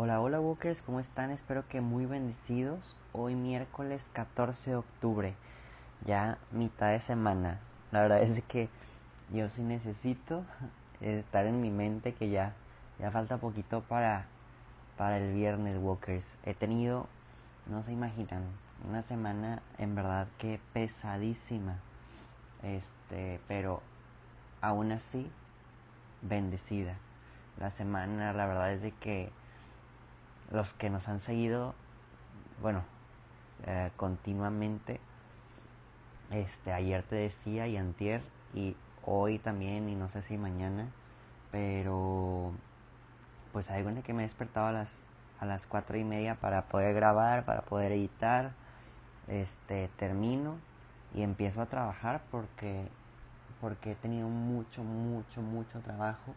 Hola, hola Walkers, ¿cómo están? Espero que muy bendecidos. Hoy miércoles 14 de octubre, ya mitad de semana. La verdad es que yo sí necesito estar en mi mente que ya, ya falta poquito para, para el viernes Walkers. He tenido, no se imaginan, una semana en verdad que pesadísima. Este, pero aún así bendecida. La semana, la verdad es de que los que nos han seguido, bueno, eh, continuamente, este, ayer te decía y antier y hoy también y no sé si mañana, pero pues hay que me he despertado a las a las cuatro y media para poder grabar, para poder editar, este, termino y empiezo a trabajar porque porque he tenido mucho, mucho, mucho trabajo.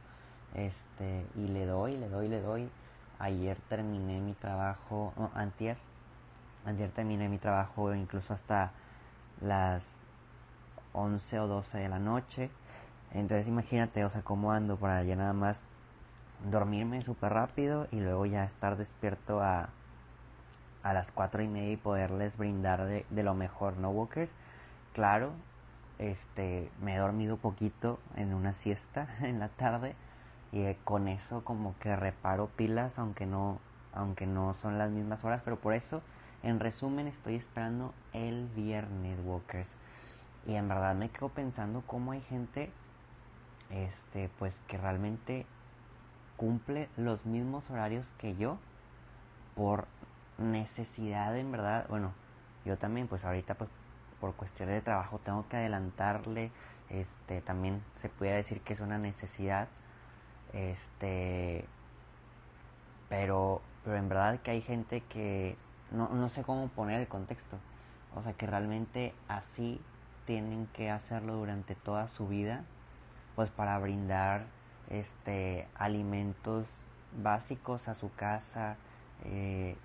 Este, y le doy, le doy, le doy. Ayer terminé mi trabajo, no, antier, antier terminé mi trabajo incluso hasta las 11 o 12 de la noche. Entonces imagínate, o sea, cómo ando para ya nada más dormirme súper rápido y luego ya estar despierto a, a las 4 y media y poderles brindar de, de lo mejor, ¿no, Walkers? Claro, este, me he dormido poquito en una siesta en la tarde y con eso como que reparo pilas aunque no aunque no son las mismas horas pero por eso en resumen estoy esperando el viernes walkers. Y en verdad me quedo pensando cómo hay gente este pues que realmente cumple los mismos horarios que yo por necesidad en verdad. Bueno yo también pues ahorita pues por cuestiones de trabajo tengo que adelantarle, este, también se puede decir que es una necesidad, este, pero, pero en verdad que hay gente que no, no sé cómo poner el contexto, o sea que realmente así tienen que hacerlo durante toda su vida, pues para brindar este alimentos básicos a su casa eh,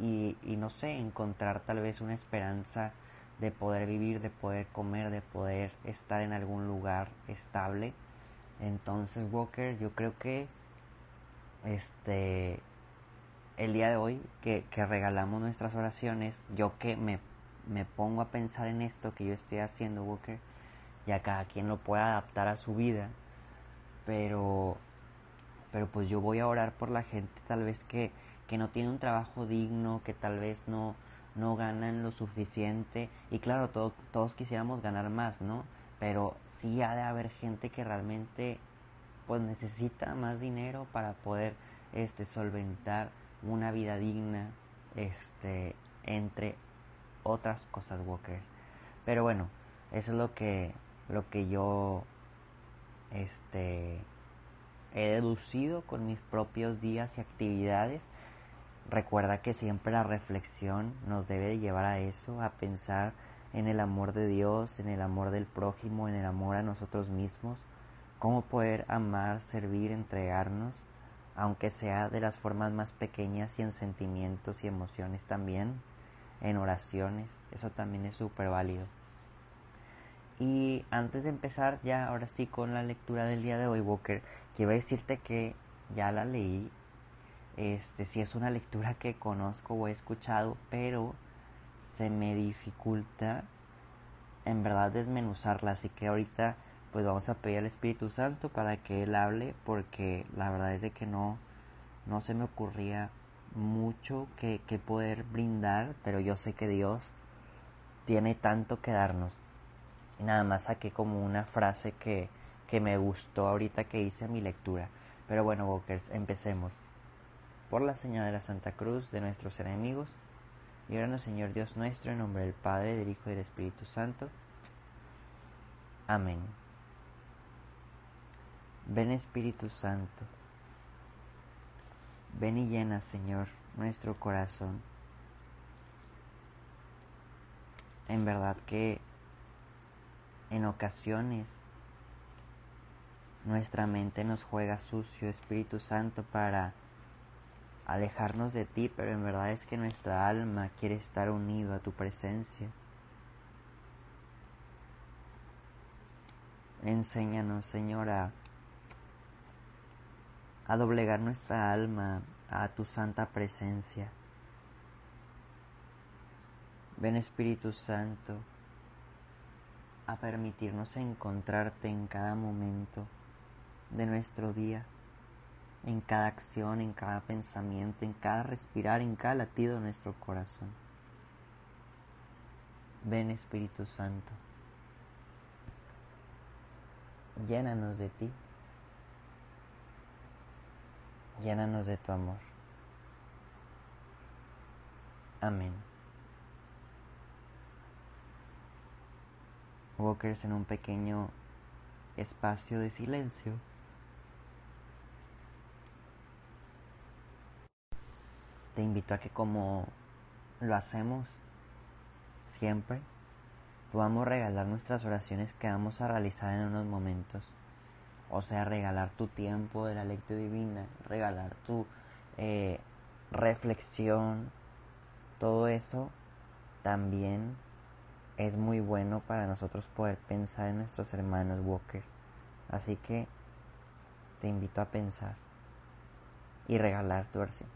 y, y no sé encontrar tal vez una esperanza de poder vivir, de poder comer, de poder estar en algún lugar estable. Entonces, Walker, yo creo que este el día de hoy que, que regalamos nuestras oraciones, yo que me, me, pongo a pensar en esto que yo estoy haciendo, Walker, ya cada quien lo pueda adaptar a su vida, pero pero pues yo voy a orar por la gente tal vez que, que no tiene un trabajo digno, que tal vez no, no ganan lo suficiente y claro, todos quisiéramos ganar más, ¿no? Pero sí ha de haber gente que realmente pues necesita más dinero para poder este solventar una vida digna este entre otras cosas Walker. Pero bueno eso es lo que lo que yo este he deducido con mis propios días y actividades. Recuerda que siempre la reflexión nos debe llevar a eso, a pensar en el amor de Dios, en el amor del prójimo, en el amor a nosotros mismos, cómo poder amar, servir, entregarnos, aunque sea de las formas más pequeñas y en sentimientos y emociones también, en oraciones, eso también es súper válido. Y antes de empezar ya ahora sí con la lectura del día de hoy, Walker, quiero decirte que ya la leí este, si es una lectura que conozco o he escuchado, pero se me dificulta en verdad desmenuzarla, así que ahorita pues vamos a pedir al Espíritu Santo para que Él hable, porque la verdad es de que no, no se me ocurría mucho que, que poder brindar, pero yo sé que Dios tiene tanto que darnos. Nada más saqué como una frase que, que me gustó ahorita que hice mi lectura. Pero bueno, Walkers, empecemos por la señal de la Santa Cruz de nuestros enemigos. Líbranos, Señor Dios nuestro, en nombre del Padre, del Hijo y del Espíritu Santo. Amén. Ven Espíritu Santo. Ven y llena, Señor, nuestro corazón. En verdad que en ocasiones nuestra mente nos juega sucio, Espíritu Santo, para alejarnos de ti, pero en verdad es que nuestra alma quiere estar unido a tu presencia. Enséñanos, Señor, a, doblegar nuestra alma a tu santa presencia. Ven Espíritu Santo a permitirnos encontrarte en cada momento de nuestro día, en cada acción, en cada pensamiento, en cada respirar, en cada latido de nuestro corazón. Ven Espíritu Santo, llénanos de ti, llénanos de tu amor. Amén. Walkers en un pequeño espacio de silencio. Te invito a que como lo hacemos siempre, podamos regalar nuestras oraciones que vamos a realizar en unos momentos. O sea, regalar tu tiempo de la lectura divina, regalar tu eh, reflexión, todo eso también es muy bueno para nosotros poder pensar en nuestros hermanos Walker. Así que te invito a pensar y regalar tu versión.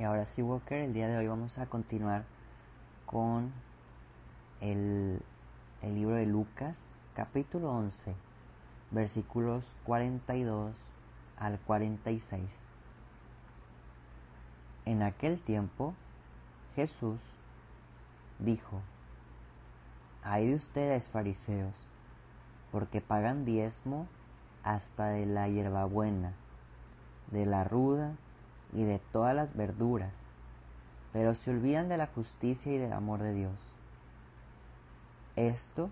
Y ahora sí, Walker, el día de hoy vamos a continuar con el, el libro de Lucas, capítulo 11, versículos 42 al 46. En aquel tiempo, Jesús dijo, Hay de ustedes fariseos, porque pagan diezmo hasta de la hierbabuena, de la ruda, y de todas las verduras, pero se olvidan de la justicia y del amor de Dios. Esto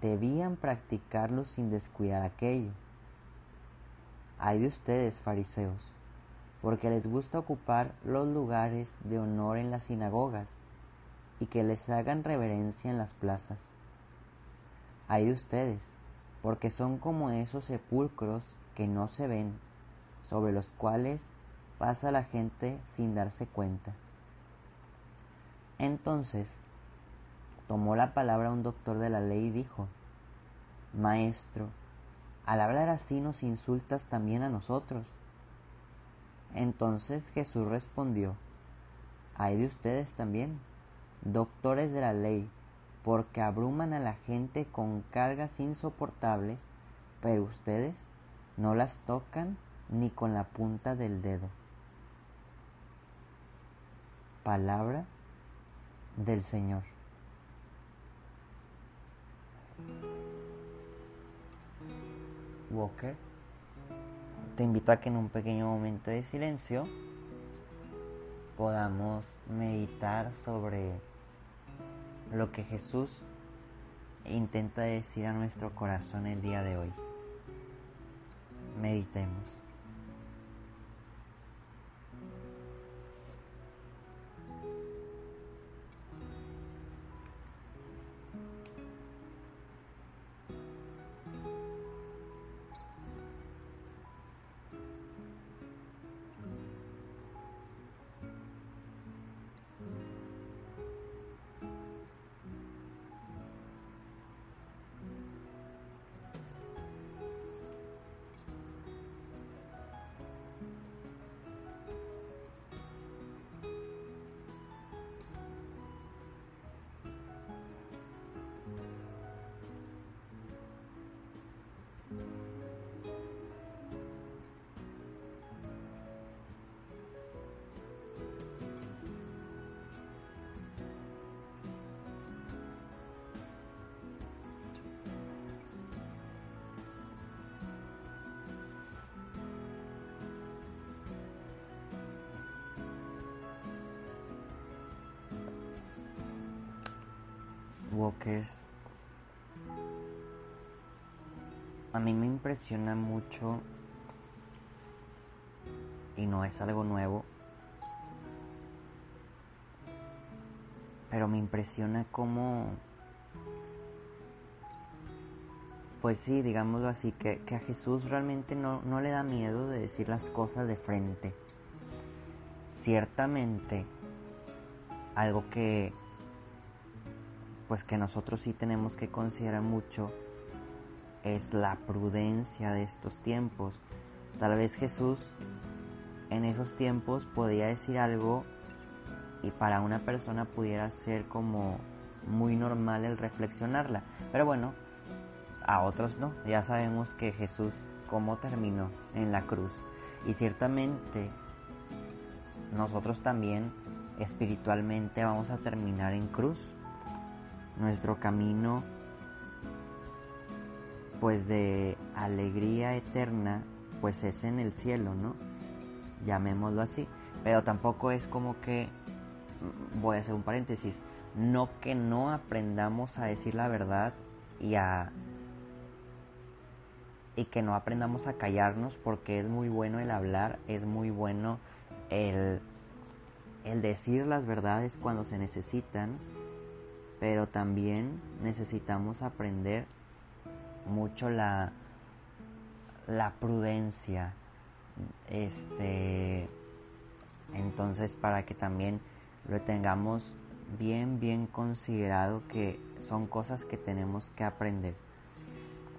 debían practicarlo sin descuidar aquello. Hay de ustedes, fariseos, porque les gusta ocupar los lugares de honor en las sinagogas y que les hagan reverencia en las plazas. Hay de ustedes, porque son como esos sepulcros que no se ven, sobre los cuales pasa la gente sin darse cuenta. Entonces tomó la palabra un doctor de la ley y dijo, Maestro, al hablar así nos insultas también a nosotros. Entonces Jesús respondió, hay de ustedes también, doctores de la ley, porque abruman a la gente con cargas insoportables, pero ustedes no las tocan ni con la punta del dedo. Palabra del Señor. Walker, te invito a que en un pequeño momento de silencio podamos meditar sobre lo que Jesús intenta decir a nuestro corazón el día de hoy. Meditemos. Walkers, a mí me impresiona mucho y no es algo nuevo, pero me impresiona cómo, pues sí, digámoslo así, que, a Jesús realmente no, no le da miedo de decir las cosas de frente. Ciertamente, algo que pues que nosotros sí tenemos que considerar mucho es la prudencia de estos tiempos. Tal vez Jesús en esos tiempos podía decir algo y para una persona pudiera ser como muy normal el reflexionarla. Pero bueno, a otros no. Ya sabemos que Jesús cómo terminó en la cruz. Y ciertamente nosotros también espiritualmente vamos a terminar en cruz. Nuestro camino pues de alegría eterna pues es en el cielo, ¿no? Llamémoslo así. Pero tampoco es como que, voy a hacer un paréntesis, no que no aprendamos a decir la verdad y a y que no aprendamos a callarnos porque es muy bueno el hablar, es muy bueno el el decir las verdades cuando se necesitan, pero también necesitamos aprender mucho la, la prudencia. Este, entonces, para que también lo tengamos bien, bien considerado que son cosas que tenemos que aprender.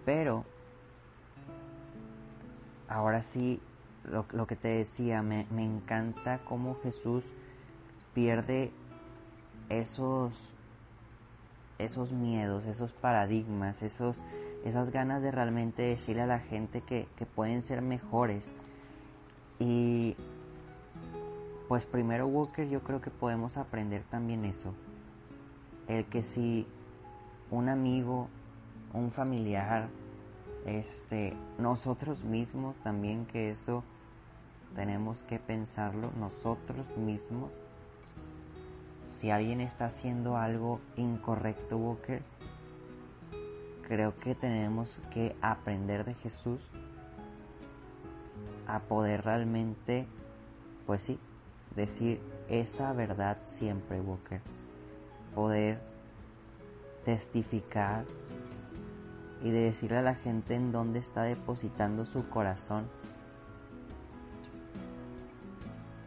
Pero, ahora sí, lo, lo que te decía, me, me encanta cómo Jesús pierde esos, esos miedos, esos paradigmas, esos, esas ganas de realmente decirle a la gente que, que pueden ser mejores. Y pues primero Walker yo creo que podemos aprender también eso. El que si un amigo, un familiar, este, nosotros mismos también que eso tenemos que pensarlo nosotros mismos si alguien está haciendo algo incorrecto, Walker, creo que tenemos que aprender de Jesús a poder realmente, pues sí, decir esa verdad siempre, Walker. Poder testificar y de decirle a la gente en dónde está depositando su corazón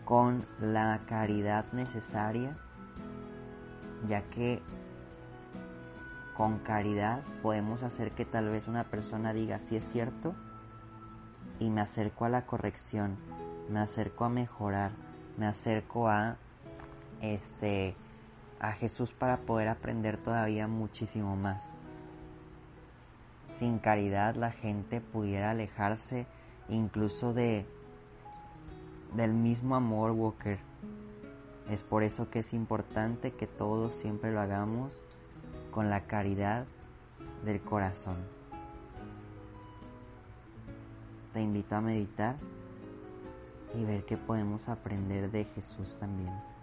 con la caridad necesaria ya que con caridad podemos hacer que tal vez una persona diga si es cierto y me acerco a la corrección, me acerco a mejorar, me acerco a este a Jesús para poder aprender todavía muchísimo más. Sin caridad la gente pudiera alejarse incluso de del mismo amor Walker es por eso que es importante que todos siempre lo hagamos con la caridad del corazón. Te invito a meditar y ver qué podemos aprender de Jesús también.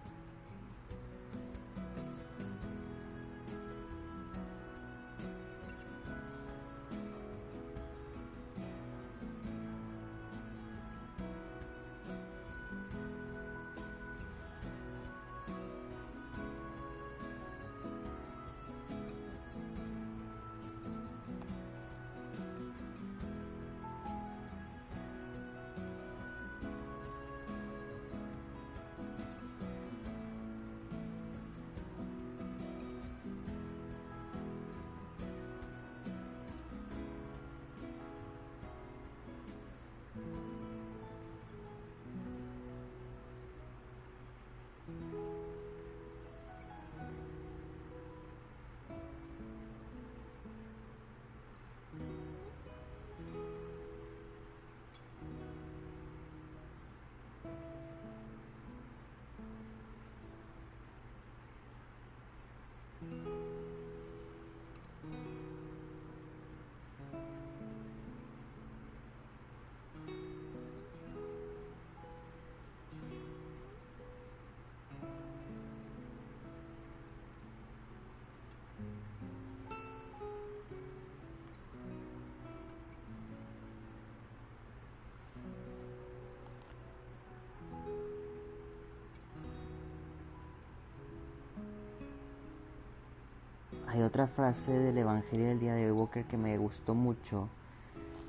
Hay otra frase del Evangelio del día de hoy, Walker, que me gustó mucho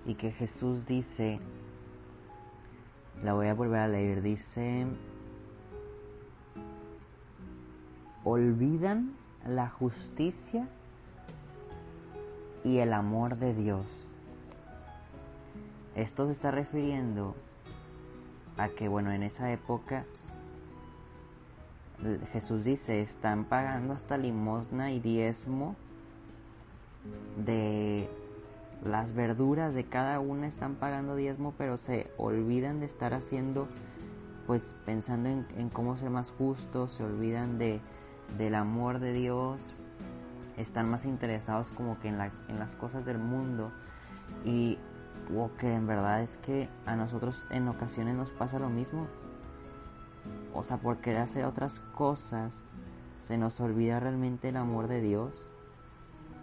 y que Jesús dice, la voy a volver a leer, dice, olvidan la justicia y el amor de Dios. Esto se está refiriendo a que, bueno, en esa época Jesús dice, están pagando hasta limosna y diezmo de las verduras de cada una, están pagando diezmo, pero se olvidan de estar haciendo, pues pensando en, cómo ser más justos, se olvidan de, del amor de Dios, están más interesados como que en, la, en las cosas del mundo y o que en verdad es que a nosotros en ocasiones nos pasa lo mismo o sea, por querer hacer otras cosas, se nos olvida realmente el amor de Dios.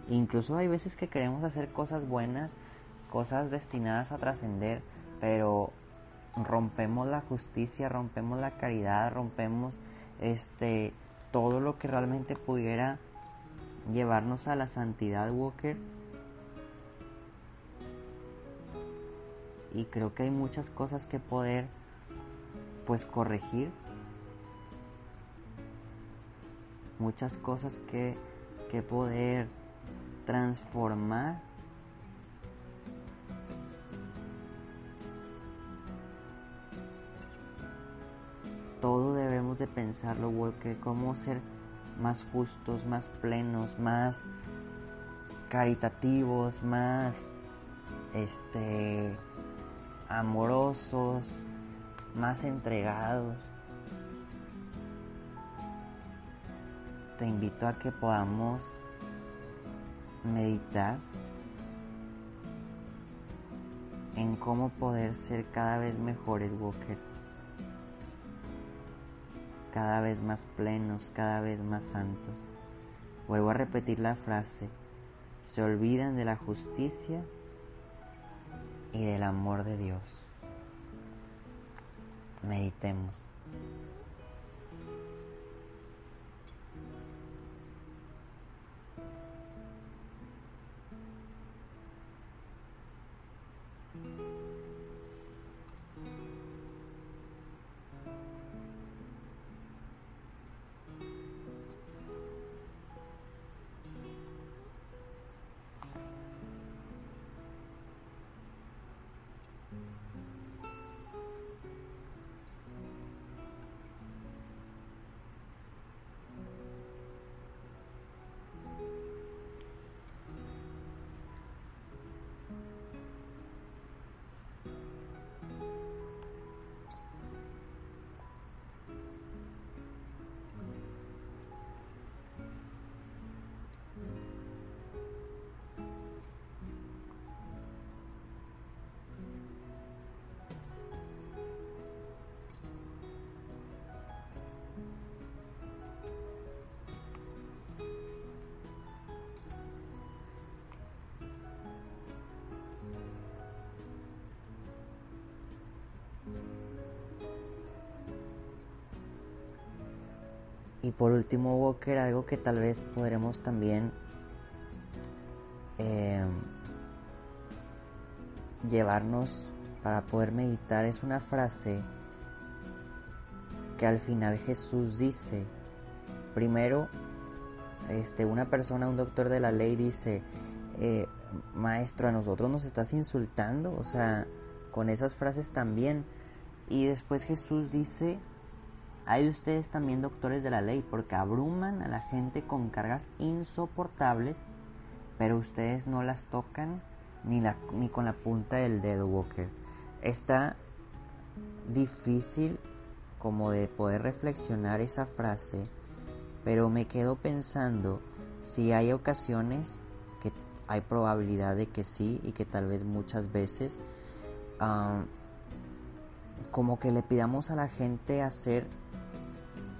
Incluso hay veces que queremos hacer cosas buenas, cosas destinadas a trascender, pero rompemos la justicia, rompemos la caridad, rompemos este todo lo que realmente pudiera llevarnos a la santidad, Walker. Y creo que hay muchas cosas que poder pues corregir muchas cosas que, que poder transformar. Todo debemos de pensarlo, porque cómo ser más justos, más plenos, más caritativos, más este amorosos, más entregados. te invito a que podamos meditar en cómo poder ser cada vez mejores Walker, cada vez más plenos, cada vez más santos. Vuelvo a repetir la frase, se olvidan de la justicia y del amor de Dios. Meditemos. Y por último, Walker, algo que tal vez podremos también eh, llevarnos para poder meditar es una frase que al final Jesús dice. Primero, este, una persona, un doctor de la ley dice, eh, maestro, a nosotros nos estás insultando, o sea, con esas frases también. Y después Jesús dice, hay de ustedes también doctores de la ley, porque abruman a la gente con cargas insoportables, pero ustedes no las tocan ni, ni con la punta del dedo, Walker. Está difícil como de poder reflexionar esa frase, pero me quedo pensando si hay ocasiones que hay probabilidad de que sí y que tal vez muchas veces ah, como que le pidamos a la gente hacer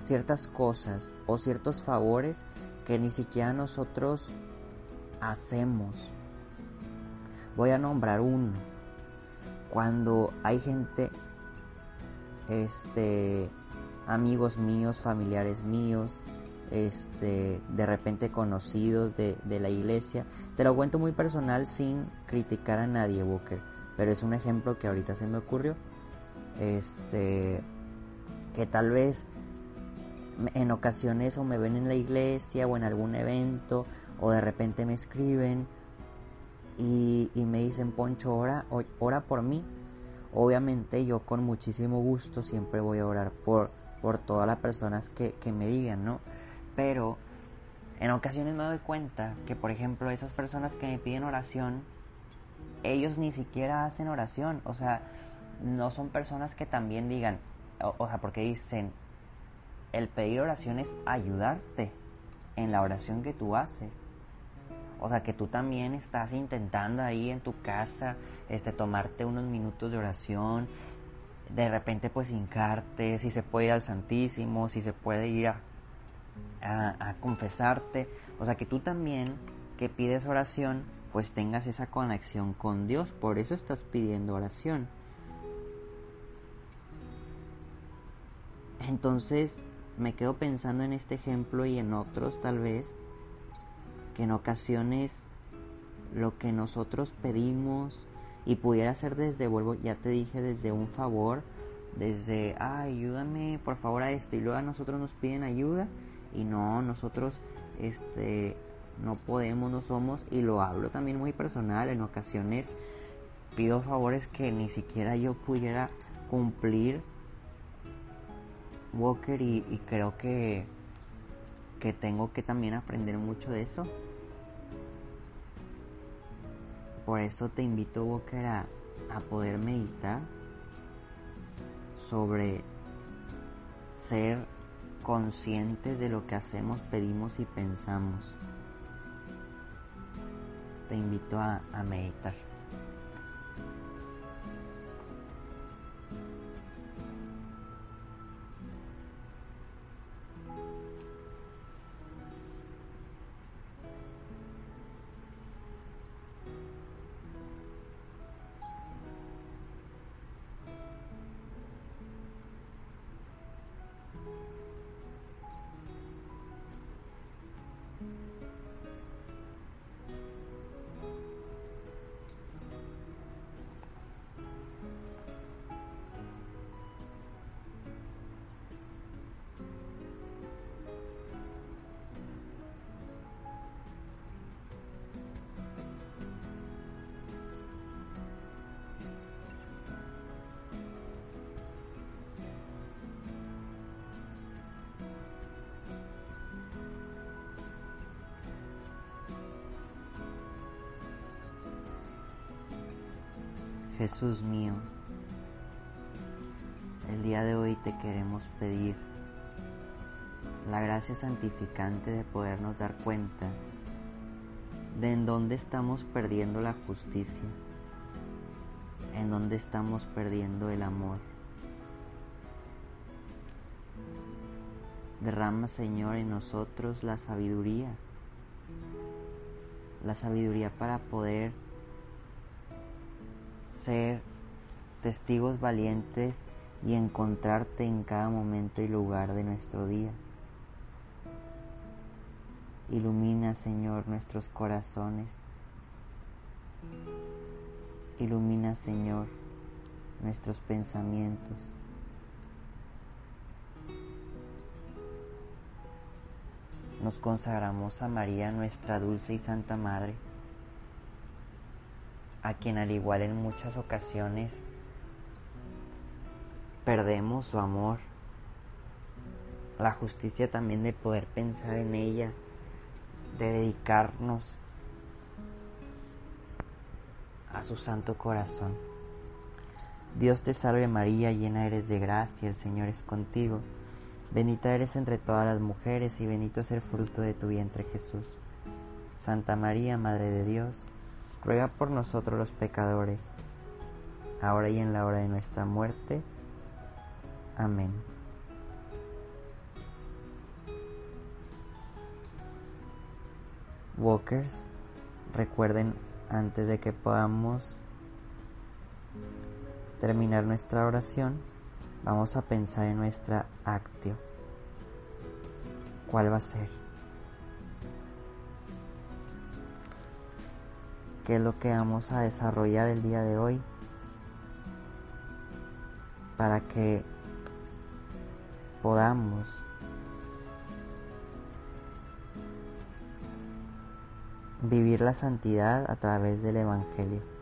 ciertas cosas o ciertos favores que ni siquiera nosotros hacemos. Voy a nombrar uno. Cuando hay gente, este, amigos míos, familiares míos, este, de repente conocidos de, de la iglesia. Te lo cuento muy personal sin criticar a nadie, Walker, pero es un ejemplo que ahorita se me ocurrió. Este, que tal vez en ocasiones o me ven en la iglesia o en algún evento o de repente me escriben y, y me dicen, Poncho, ora, ora por mí. Obviamente yo con muchísimo gusto siempre voy a orar por, por todas las personas que, que me digan, ¿no? Pero en ocasiones me doy cuenta que, por ejemplo, esas personas que me piden oración, ellos ni siquiera hacen oración. O sea, no son personas que también digan, o, o sea, porque dicen, el pedir oración es ayudarte en la oración que tú haces. O sea, que tú también estás intentando ahí en tu casa, este, tomarte unos minutos de oración, de repente pues hincarte, si se puede ir al Santísimo, si se puede ir a, a, confesarte. O sea, que tú también que pides oración, pues tengas esa conexión con Dios. Por eso estás pidiendo oración. Entonces me quedo pensando en este ejemplo y en otros tal vez que en ocasiones lo que nosotros pedimos y pudiera ser desde, vuelvo, ya te dije, desde un favor, desde, ayúdame por favor a esto, y luego a nosotros nos piden ayuda, y no, nosotros, este, no podemos, no somos, y lo hablo también muy personal, en ocasiones pido favores que ni siquiera yo pudiera cumplir, Walker, y, creo que, que tengo que también aprender mucho de eso. Por eso te invito, Walker, a, a poder meditar sobre ser conscientes de lo que hacemos, pedimos y pensamos. Te invito a, a meditar. Jesús mío, el día de hoy te queremos pedir la gracia santificante de podernos dar cuenta de en dónde estamos perdiendo la justicia, en dónde estamos perdiendo el amor. Derrama, Señor, en nosotros la sabiduría, la sabiduría para poder ser testigos valientes y encontrarte en cada momento y lugar de nuestro día. Ilumina, Señor, nuestros corazones. Ilumina, Señor, nuestros pensamientos. Nos consagramos a María, nuestra dulce y santa Madre a quien al igual en muchas ocasiones perdemos su amor, la justicia también de poder pensar en ella, de dedicarnos a su santo corazón. Dios te salve María, llena eres de gracia, el Señor es contigo, bendita eres entre todas las mujeres y bendito es el fruto de tu vientre Jesús. Santa María, Madre de Dios, ruega por nosotros los pecadores, ahora y en la hora de nuestra muerte. Amén. Walkers, recuerden antes de que podamos terminar nuestra oración, vamos a pensar en nuestra actio. ¿cuál va a ser? ¿Qué es lo que vamos a desarrollar el día de hoy? Para que podamos vivir la santidad a través del Evangelio.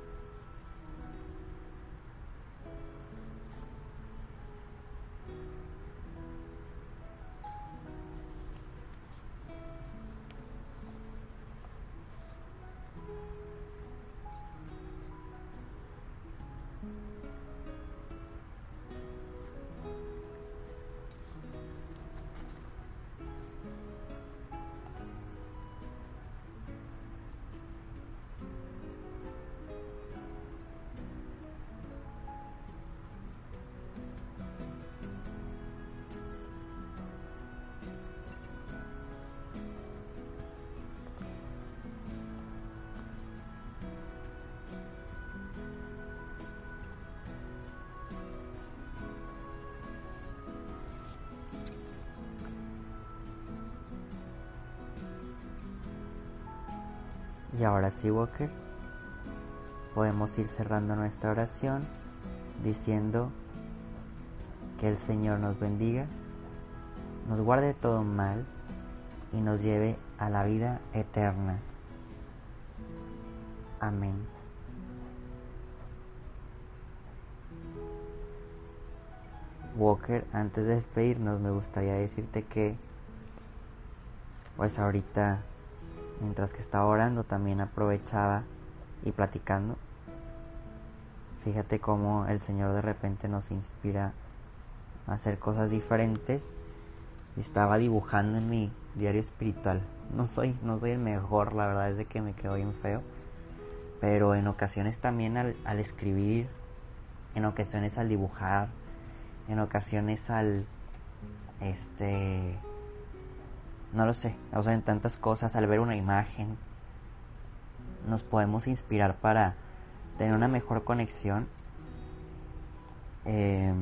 Y ahora sí, Walker, podemos ir cerrando nuestra oración diciendo que el Señor nos bendiga, nos guarde todo mal y nos lleve a la vida eterna. Amén. Walker, antes de despedirnos me gustaría decirte que pues ahorita mientras que estaba orando también aprovechaba y platicando. Fíjate cómo el Señor de repente nos inspira a hacer cosas diferentes. Estaba dibujando en mi diario espiritual. No soy, no soy el mejor, la verdad es de que me quedo bien feo. Pero en ocasiones también al, al escribir, en ocasiones al dibujar, en ocasiones al este no lo sé, o sea, en tantas cosas, al ver una imagen, nos podemos inspirar para tener una mejor conexión eh,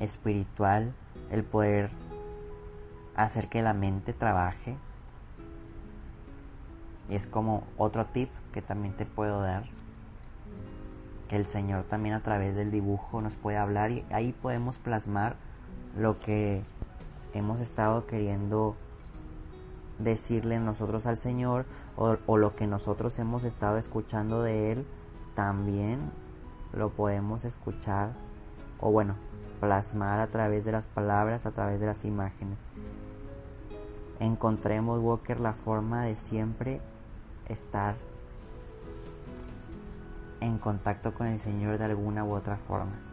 espiritual, el poder hacer que la mente trabaje. Y es como otro tip que también te puedo dar, que el Señor también a través del dibujo nos puede hablar y ahí podemos plasmar lo que hemos estado queriendo decirle nosotros al Señor o, lo que nosotros hemos estado escuchando de Él, también lo podemos escuchar o bueno, plasmar a través de las palabras, a través de las imágenes. Encontremos, Walker, la forma de siempre estar en contacto con el Señor de alguna u otra forma.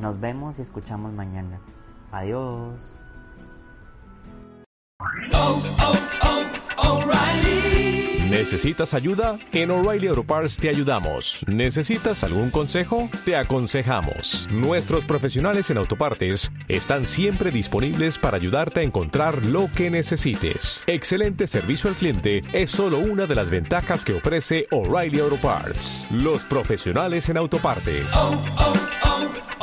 Nos vemos y escuchamos mañana. Adiós. ¿Necesitas ayuda? En O'Reilly Auto Parts te ayudamos. ¿Necesitas algún consejo? Te aconsejamos. Nuestros profesionales en autopartes están siempre disponibles para ayudarte a encontrar lo que necesites. Excelente servicio al cliente es solo una de las ventajas que ofrece O'Reilly Auto Parts. Los profesionales en autopartes.